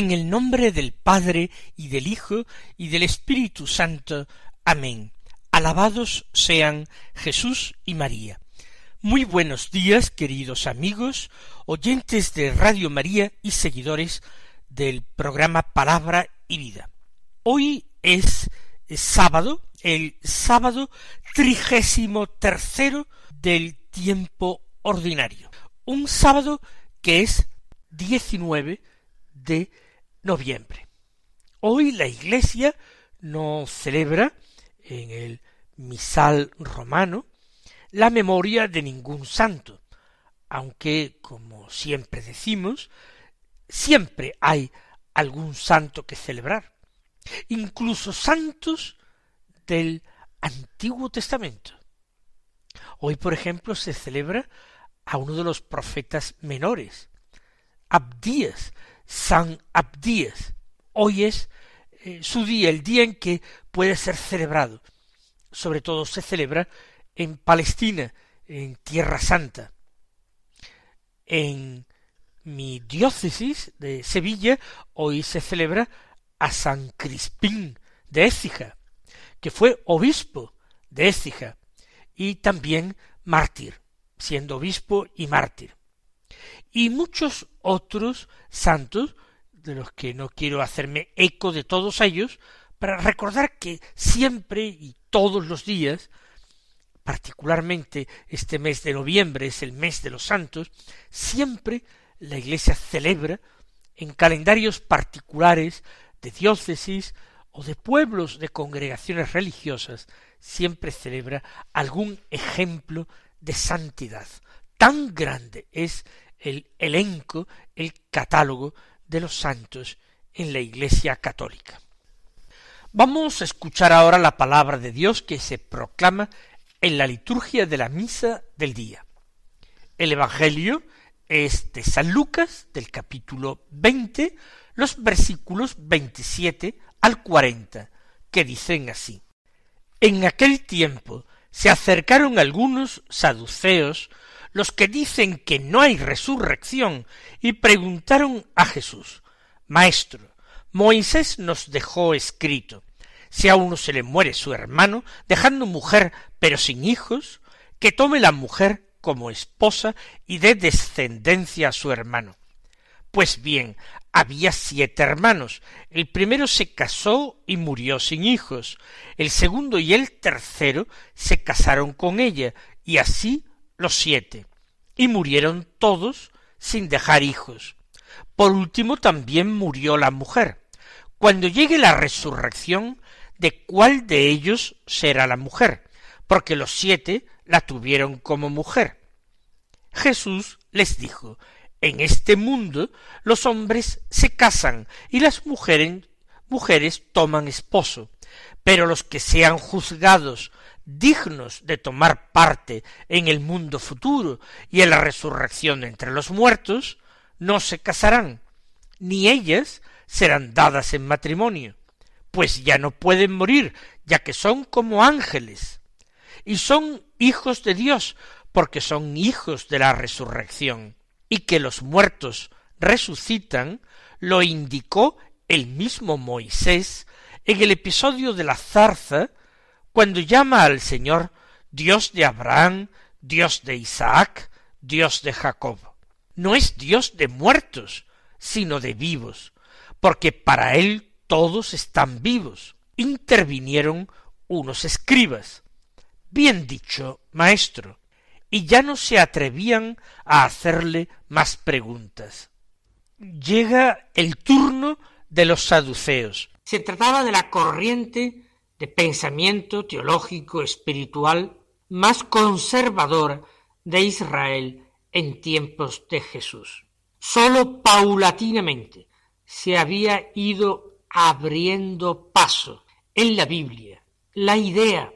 En el nombre del Padre y del Hijo y del Espíritu Santo. Amén. Alabados sean Jesús y María. Muy buenos días, queridos amigos, oyentes de Radio María y seguidores del programa Palabra y Vida. Hoy es sábado, el sábado trigésimo tercero del tiempo ordinario. Un sábado que es 19 de noviembre. Hoy la Iglesia no celebra en el misal romano la memoria de ningún santo, aunque, como siempre decimos, siempre hay algún santo que celebrar, incluso santos del Antiguo Testamento. Hoy, por ejemplo, se celebra a uno de los profetas menores, Abdías, San Abdías. Hoy es eh, su día, el día en que puede ser celebrado. Sobre todo se celebra en Palestina, en Tierra Santa. En mi diócesis de Sevilla hoy se celebra a San Crispín de Écija, que fue obispo de Écija y también mártir, siendo obispo y mártir y muchos otros santos, de los que no quiero hacerme eco de todos ellos, para recordar que siempre y todos los días, particularmente este mes de noviembre es el mes de los santos, siempre la Iglesia celebra en calendarios particulares de diócesis o de pueblos de congregaciones religiosas, siempre celebra algún ejemplo de santidad. Tan grande es el elenco, el catálogo de los santos en la Iglesia católica. Vamos a escuchar ahora la palabra de Dios que se proclama en la liturgia de la misa del día. El Evangelio es de San Lucas, del capítulo veinte, los versículos veintisiete al cuarenta, que dicen así. En aquel tiempo se acercaron algunos saduceos los que dicen que no hay resurrección y preguntaron a Jesús, Maestro, Moisés nos dejó escrito, si a uno se le muere su hermano, dejando mujer pero sin hijos, que tome la mujer como esposa y dé descendencia a su hermano. Pues bien, había siete hermanos. El primero se casó y murió sin hijos. El segundo y el tercero se casaron con ella, y así los siete, y murieron todos sin dejar hijos. Por último también murió la mujer. Cuando llegue la resurrección, ¿de cuál de ellos será la mujer? Porque los siete la tuvieron como mujer. Jesús les dijo, en este mundo los hombres se casan y las mujeres, mujeres toman esposo, pero los que sean juzgados dignos de tomar parte en el mundo futuro y en la resurrección entre los muertos, no se casarán, ni ellas serán dadas en matrimonio, pues ya no pueden morir, ya que son como ángeles, y son hijos de Dios, porque son hijos de la resurrección, y que los muertos resucitan, lo indicó el mismo Moisés en el episodio de la zarza cuando llama al Señor Dios de Abraham, Dios de Isaac, Dios de Jacob. No es Dios de muertos, sino de vivos, porque para él todos están vivos. Intervinieron unos escribas. Bien dicho, maestro, y ya no se atrevían a hacerle más preguntas. Llega el turno de los saduceos. Se trataba de la corriente de pensamiento teológico espiritual más conservador de Israel en tiempos de Jesús. Sólo paulatinamente se había ido abriendo paso en la Biblia la idea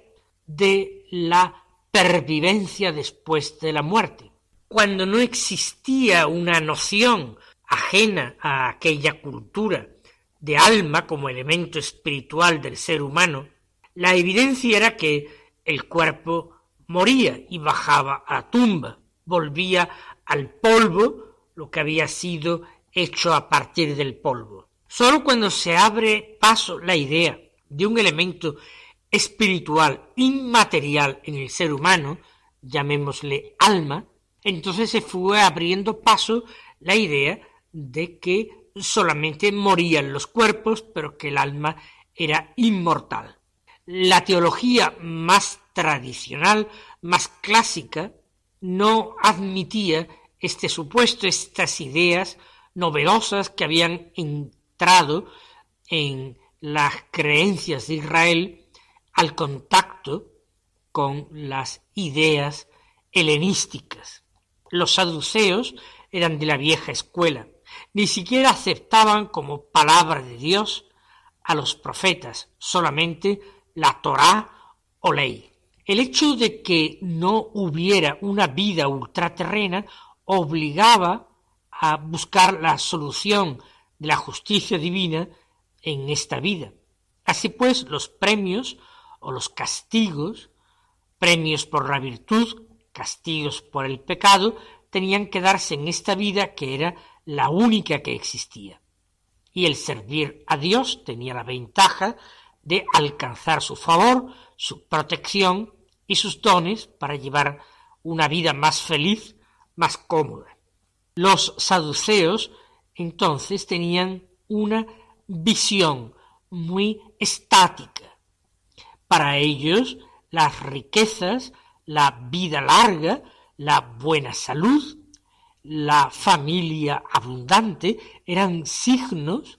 de la pervivencia después de la muerte. Cuando no existía una noción ajena a aquella cultura de alma como elemento espiritual del ser humano, la evidencia era que el cuerpo moría y bajaba a la tumba, volvía al polvo lo que había sido hecho a partir del polvo. Sólo cuando se abre paso la idea de un elemento espiritual inmaterial en el ser humano, llamémosle alma, entonces se fue abriendo paso la idea de que solamente morían los cuerpos, pero que el alma era inmortal. La teología más tradicional, más clásica, no admitía este supuesto, estas ideas novedosas que habían entrado en las creencias de Israel al contacto con las ideas helenísticas. Los saduceos eran de la vieja escuela, ni siquiera aceptaban como palabra de Dios a los profetas, solamente la Torá o ley. El hecho de que no hubiera una vida ultraterrena obligaba a buscar la solución de la justicia divina en esta vida. Así pues, los premios o los castigos, premios por la virtud, castigos por el pecado, tenían que darse en esta vida que era la única que existía. Y el servir a Dios tenía la ventaja de alcanzar su favor, su protección y sus dones para llevar una vida más feliz, más cómoda. Los saduceos entonces tenían una visión muy estática. Para ellos las riquezas, la vida larga, la buena salud, la familia abundante eran signos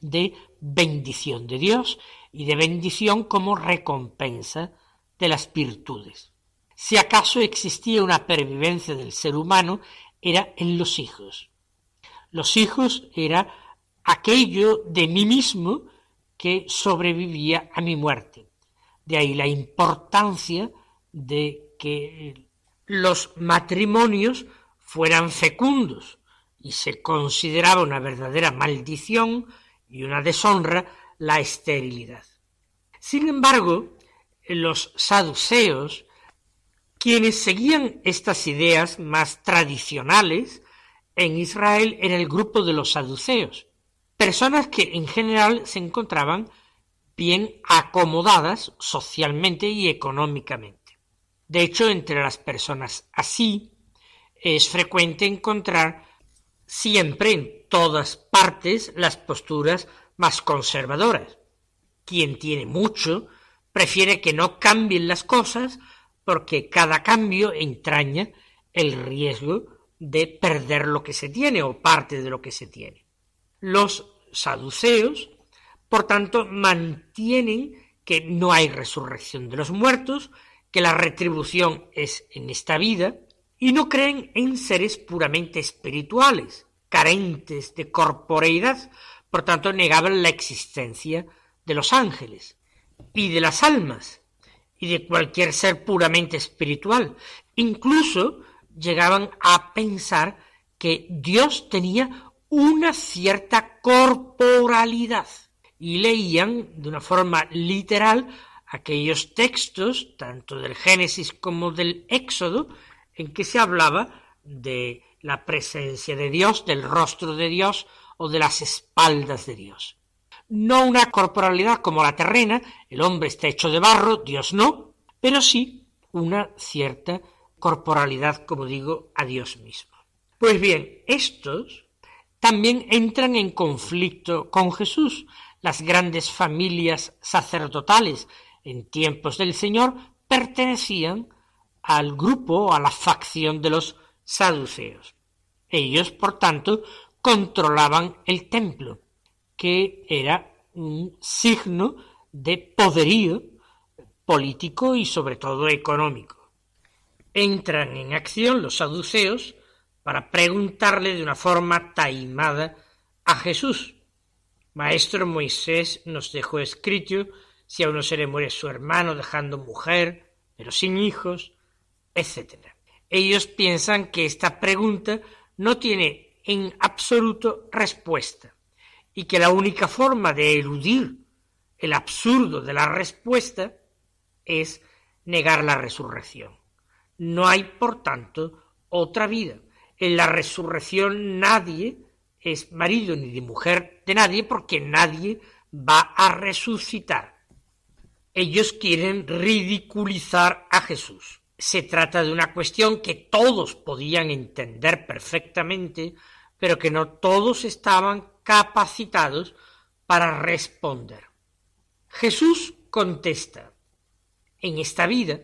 de bendición de Dios y de bendición como recompensa de las virtudes. Si acaso existía una pervivencia del ser humano, era en los hijos. Los hijos era aquello de mí mismo que sobrevivía a mi muerte. De ahí la importancia de que los matrimonios fueran fecundos y se consideraba una verdadera maldición y una deshonra la esterilidad. Sin embargo, los saduceos, quienes seguían estas ideas más tradicionales, en Israel era el grupo de los saduceos, personas que en general se encontraban bien acomodadas socialmente y económicamente. De hecho, entre las personas así, es frecuente encontrar siempre en todas partes las posturas más conservadoras. Quien tiene mucho prefiere que no cambien las cosas porque cada cambio entraña el riesgo de perder lo que se tiene o parte de lo que se tiene. Los saduceos, por tanto, mantienen que no hay resurrección de los muertos, que la retribución es en esta vida, y no creen en seres puramente espirituales, carentes de corporeidad, por tanto negaban la existencia de los ángeles y de las almas y de cualquier ser puramente espiritual. Incluso llegaban a pensar que Dios tenía una cierta corporalidad y leían de una forma literal aquellos textos, tanto del Génesis como del Éxodo, en que se hablaba de la presencia de Dios, del rostro de Dios o de las espaldas de Dios. No una corporalidad como la terrena, el hombre está hecho de barro, Dios no, pero sí una cierta corporalidad, como digo, a Dios mismo. Pues bien, estos también entran en conflicto con Jesús. Las grandes familias sacerdotales en tiempos del Señor pertenecían al grupo, a la facción de los saduceos. Ellos, por tanto, controlaban el templo, que era un signo de poderío político y sobre todo económico. Entran en acción los saduceos para preguntarle de una forma taimada a Jesús. Maestro Moisés nos dejó escrito si a uno se le muere su hermano dejando mujer, pero sin hijos, etc. Ellos piensan que esta pregunta no tiene en absoluto respuesta y que la única forma de eludir el absurdo de la respuesta es negar la resurrección. No hay, por tanto, otra vida. En la resurrección nadie es marido ni de mujer de nadie porque nadie va a resucitar. Ellos quieren ridiculizar a Jesús. Se trata de una cuestión que todos podían entender perfectamente, pero que no todos estaban capacitados para responder. Jesús contesta, en esta vida,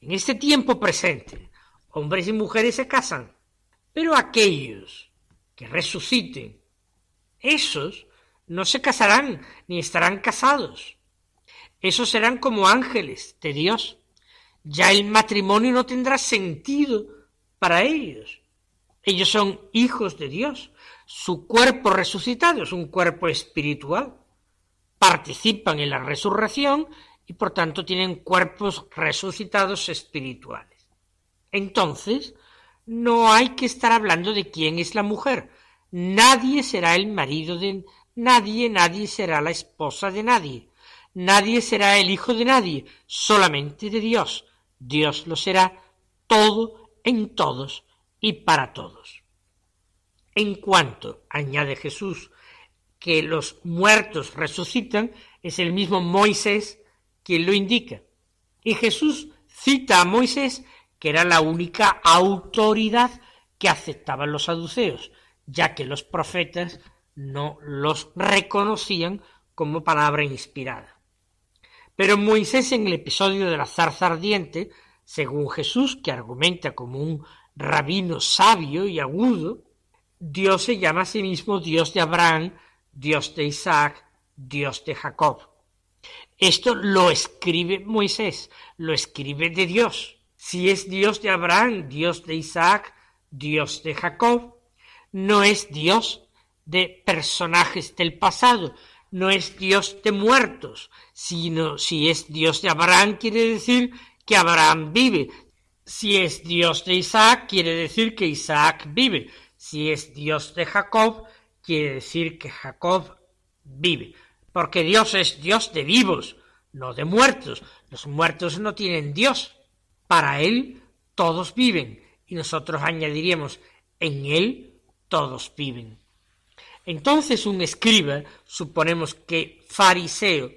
en este tiempo presente, hombres y mujeres se casan, pero aquellos que resuciten, esos no se casarán ni estarán casados. Esos serán como ángeles de Dios. Ya el matrimonio no tendrá sentido para ellos. Ellos son hijos de Dios. Su cuerpo resucitado es un cuerpo espiritual. Participan en la resurrección y por tanto tienen cuerpos resucitados espirituales. Entonces, no hay que estar hablando de quién es la mujer. Nadie será el marido de nadie, nadie será la esposa de nadie, nadie será el hijo de nadie, solamente de Dios. Dios lo será todo en todos y para todos. En cuanto, añade Jesús, que los muertos resucitan, es el mismo Moisés quien lo indica. Y Jesús cita a Moisés, que era la única autoridad que aceptaban los saduceos, ya que los profetas no los reconocían como palabra inspirada. Pero Moisés en el episodio de la zarza ardiente, según Jesús, que argumenta como un rabino sabio y agudo, Dios se llama a sí mismo Dios de Abraham, Dios de Isaac, Dios de Jacob. Esto lo escribe Moisés, lo escribe de Dios. Si es Dios de Abraham, Dios de Isaac, Dios de Jacob, no es Dios de personajes del pasado, no es Dios de muertos, sino si es Dios de Abraham quiere decir que Abraham vive, si es Dios de Isaac quiere decir que Isaac vive, si es Dios de Jacob quiere decir que Jacob vive, porque Dios es Dios de vivos, no de muertos, los muertos no tienen Dios, para Él todos viven, y nosotros añadiríamos en Él todos viven. Entonces un escriba, suponemos que fariseo,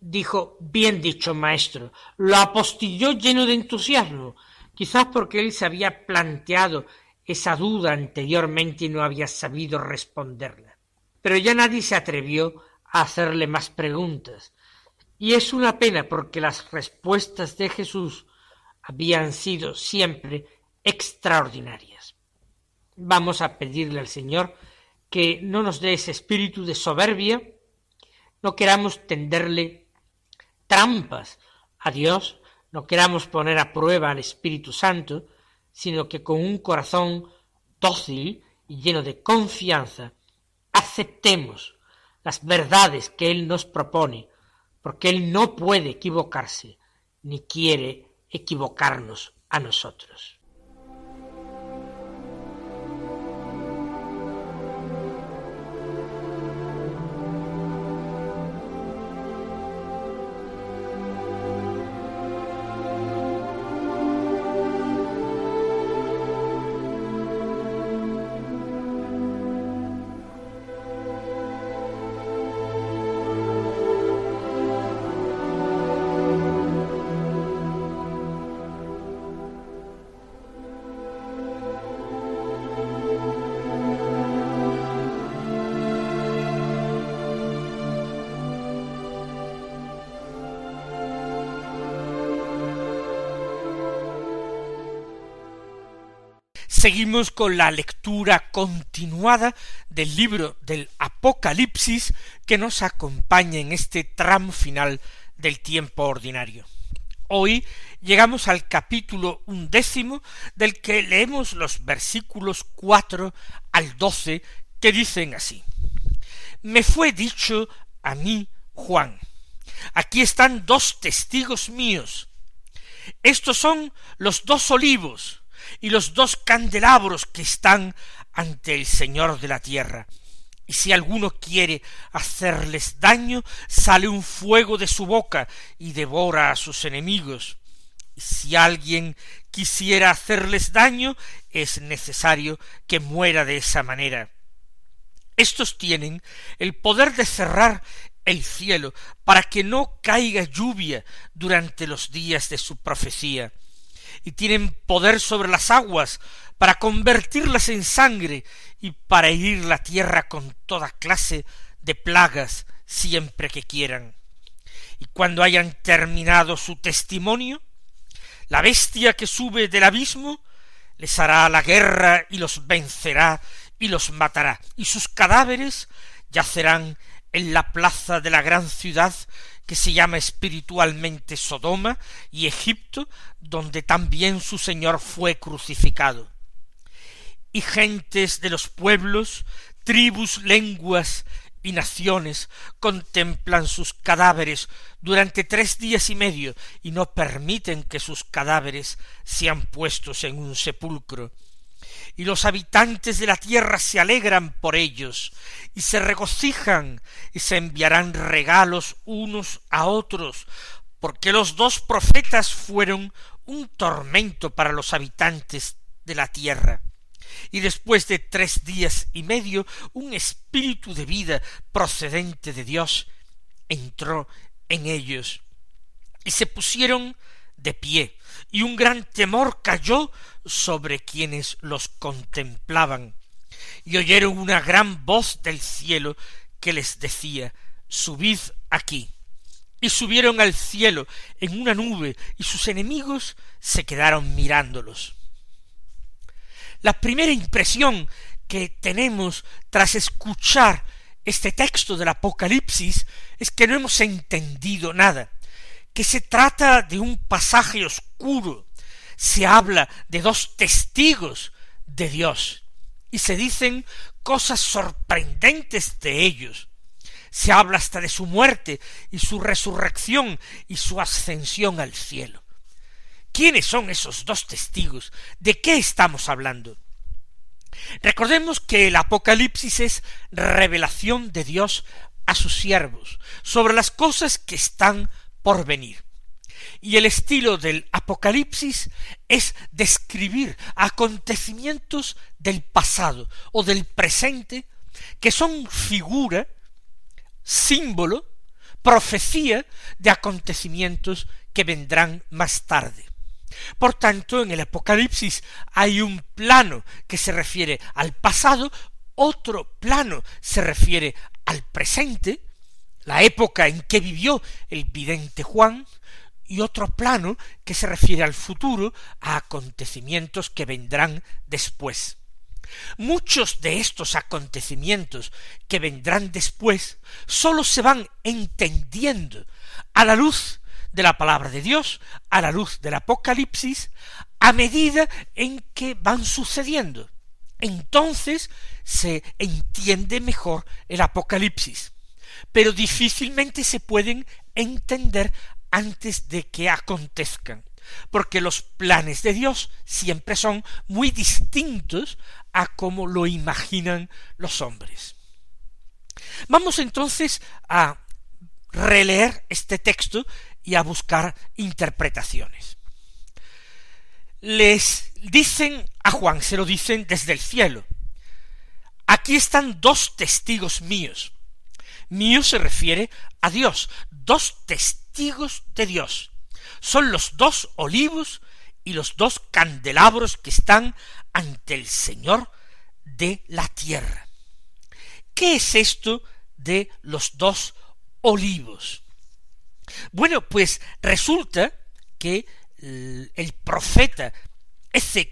dijo, bien dicho, maestro, lo apostilló lleno de entusiasmo, quizás porque él se había planteado esa duda anteriormente y no había sabido responderla. Pero ya nadie se atrevió a hacerle más preguntas, y es una pena porque las respuestas de Jesús habían sido siempre extraordinarias. Vamos a pedirle al Señor que no nos dé ese espíritu de soberbia, no queramos tenderle trampas a Dios, no queramos poner a prueba al Espíritu Santo, sino que con un corazón dócil y lleno de confianza aceptemos las verdades que Él nos propone, porque Él no puede equivocarse, ni quiere equivocarnos a nosotros. Seguimos con la lectura continuada del libro del Apocalipsis que nos acompaña en este tramo final del tiempo ordinario. Hoy llegamos al capítulo undécimo del que leemos los versículos cuatro al doce que dicen así Me fue dicho a mí, Juan, Aquí están dos testigos míos. Estos son los dos olivos y los dos candelabros que están ante el Señor de la tierra. Y si alguno quiere hacerles daño, sale un fuego de su boca y devora a sus enemigos. Y si alguien quisiera hacerles daño, es necesario que muera de esa manera. Estos tienen el poder de cerrar el cielo para que no caiga lluvia durante los días de su profecía, y tienen poder sobre las aguas para convertirlas en sangre y para herir la tierra con toda clase de plagas siempre que quieran. Y cuando hayan terminado su testimonio, la bestia que sube del abismo les hará la guerra y los vencerá y los matará, y sus cadáveres yacerán en la plaza de la gran ciudad que se llama espiritualmente Sodoma y Egipto, donde también su Señor fue crucificado. Y gentes de los pueblos, tribus, lenguas y naciones contemplan sus cadáveres durante tres días y medio y no permiten que sus cadáveres sean puestos en un sepulcro y los habitantes de la tierra se alegran por ellos, y se regocijan, y se enviarán regalos unos a otros, porque los dos profetas fueron un tormento para los habitantes de la tierra. Y después de tres días y medio, un espíritu de vida procedente de Dios entró en ellos, y se pusieron de pie, y un gran temor cayó sobre quienes los contemplaban, y oyeron una gran voz del cielo que les decía Subid aquí. Y subieron al cielo en una nube, y sus enemigos se quedaron mirándolos. La primera impresión que tenemos tras escuchar este texto del Apocalipsis es que no hemos entendido nada que se trata de un pasaje oscuro, se habla de dos testigos de Dios y se dicen cosas sorprendentes de ellos. Se habla hasta de su muerte y su resurrección y su ascensión al cielo. ¿Quiénes son esos dos testigos? ¿De qué estamos hablando? Recordemos que el Apocalipsis es revelación de Dios a sus siervos sobre las cosas que están por venir. Y el estilo del Apocalipsis es describir acontecimientos del pasado o del presente que son figura, símbolo, profecía de acontecimientos que vendrán más tarde. Por tanto, en el Apocalipsis hay un plano que se refiere al pasado, otro plano se refiere al presente, la época en que vivió el vidente Juan, y otro plano que se refiere al futuro, a acontecimientos que vendrán después. Muchos de estos acontecimientos que vendrán después sólo se van entendiendo a la luz de la palabra de Dios, a la luz del Apocalipsis, a medida en que van sucediendo. Entonces se entiende mejor el Apocalipsis pero difícilmente se pueden entender antes de que acontezcan, porque los planes de Dios siempre son muy distintos a como lo imaginan los hombres. Vamos entonces a releer este texto y a buscar interpretaciones. Les dicen a Juan, se lo dicen desde el cielo, aquí están dos testigos míos, Mío se refiere a Dios, dos testigos de Dios. Son los dos olivos y los dos candelabros que están ante el Señor de la tierra. ¿Qué es esto de los dos olivos? Bueno, pues resulta que el profeta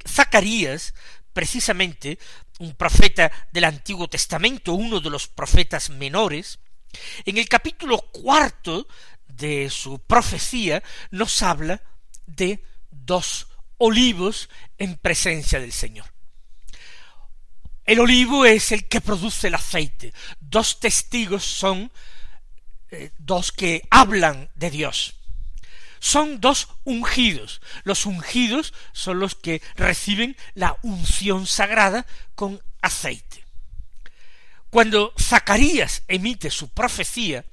Zacarías, precisamente un profeta del Antiguo Testamento, uno de los profetas menores, en el capítulo cuarto de su profecía nos habla de dos olivos en presencia del Señor. El olivo es el que produce el aceite. Dos testigos son eh, dos que hablan de Dios. Son dos ungidos. Los ungidos son los que reciben la unción sagrada con aceite. Cuando Zacarías emite su profecía,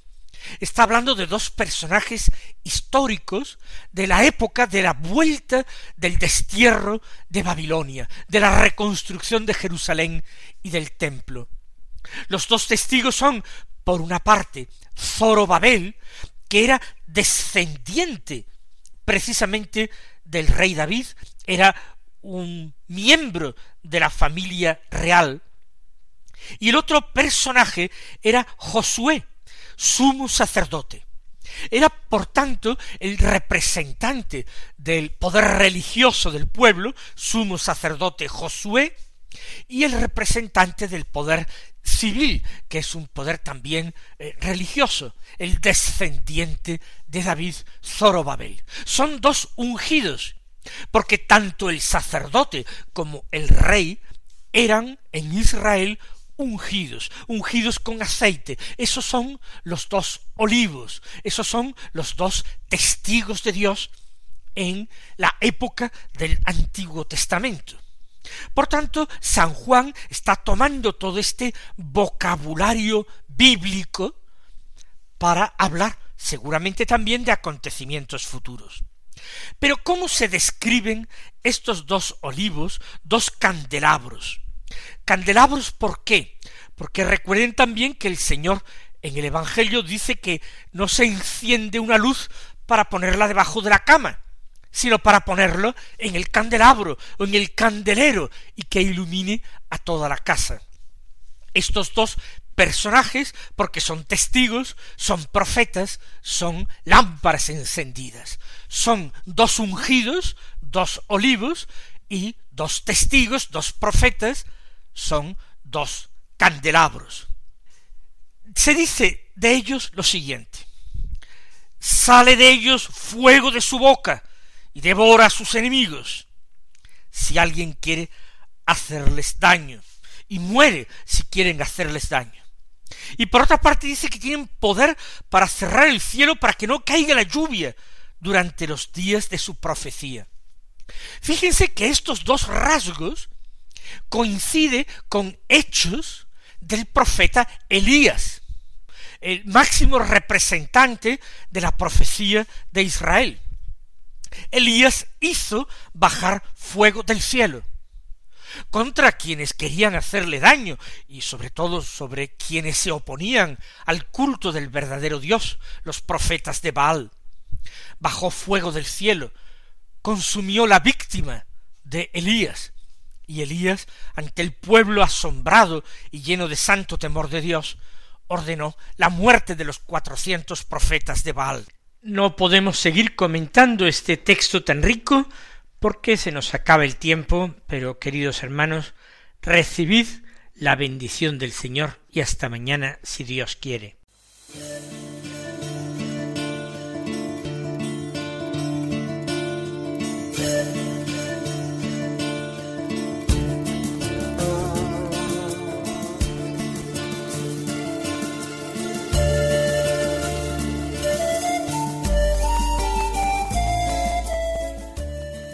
está hablando de dos personajes históricos de la época de la vuelta del destierro de Babilonia, de la reconstrucción de Jerusalén y del templo. Los dos testigos son, por una parte, Zorobabel, que era descendiente precisamente del rey David, era un miembro de la familia real, y el otro personaje era Josué, sumo sacerdote. Era, por tanto, el representante del poder religioso del pueblo, sumo sacerdote Josué, y el representante del poder civil, que es un poder también eh, religioso, el descendiente de David Zorobabel. Son dos ungidos, porque tanto el sacerdote como el rey eran en Israel ungidos, ungidos con aceite. Esos son los dos olivos, esos son los dos testigos de Dios en la época del Antiguo Testamento. Por tanto, San Juan está tomando todo este vocabulario bíblico para hablar seguramente también de acontecimientos futuros. Pero ¿cómo se describen estos dos olivos, dos candelabros? Candelabros, ¿por qué? Porque recuerden también que el Señor en el Evangelio dice que no se enciende una luz para ponerla debajo de la cama, sino para ponerlo en el candelabro o en el candelero y que ilumine a toda la casa. Estos dos personajes, porque son testigos, son profetas, son lámparas encendidas, son dos ungidos, dos olivos y dos testigos, dos profetas, son dos candelabros. Se dice de ellos lo siguiente, sale de ellos fuego de su boca y devora a sus enemigos. Si alguien quiere hacerles daño, y muere si quieren hacerles daño. Y por otra parte dice que tienen poder para cerrar el cielo para que no caiga la lluvia durante los días de su profecía. Fíjense que estos dos rasgos coincide con hechos del profeta Elías, el máximo representante de la profecía de Israel. Elías hizo bajar fuego del cielo contra quienes querían hacerle daño y sobre todo sobre quienes se oponían al culto del verdadero Dios, los profetas de Baal. Bajó fuego del cielo, consumió la víctima de Elías, y Elías, ante el pueblo asombrado y lleno de santo temor de Dios, ordenó la muerte de los cuatrocientos profetas de Baal. No podemos seguir comentando este texto tan rico porque se nos acaba el tiempo, pero queridos hermanos, recibid la bendición del Señor y hasta mañana si Dios quiere.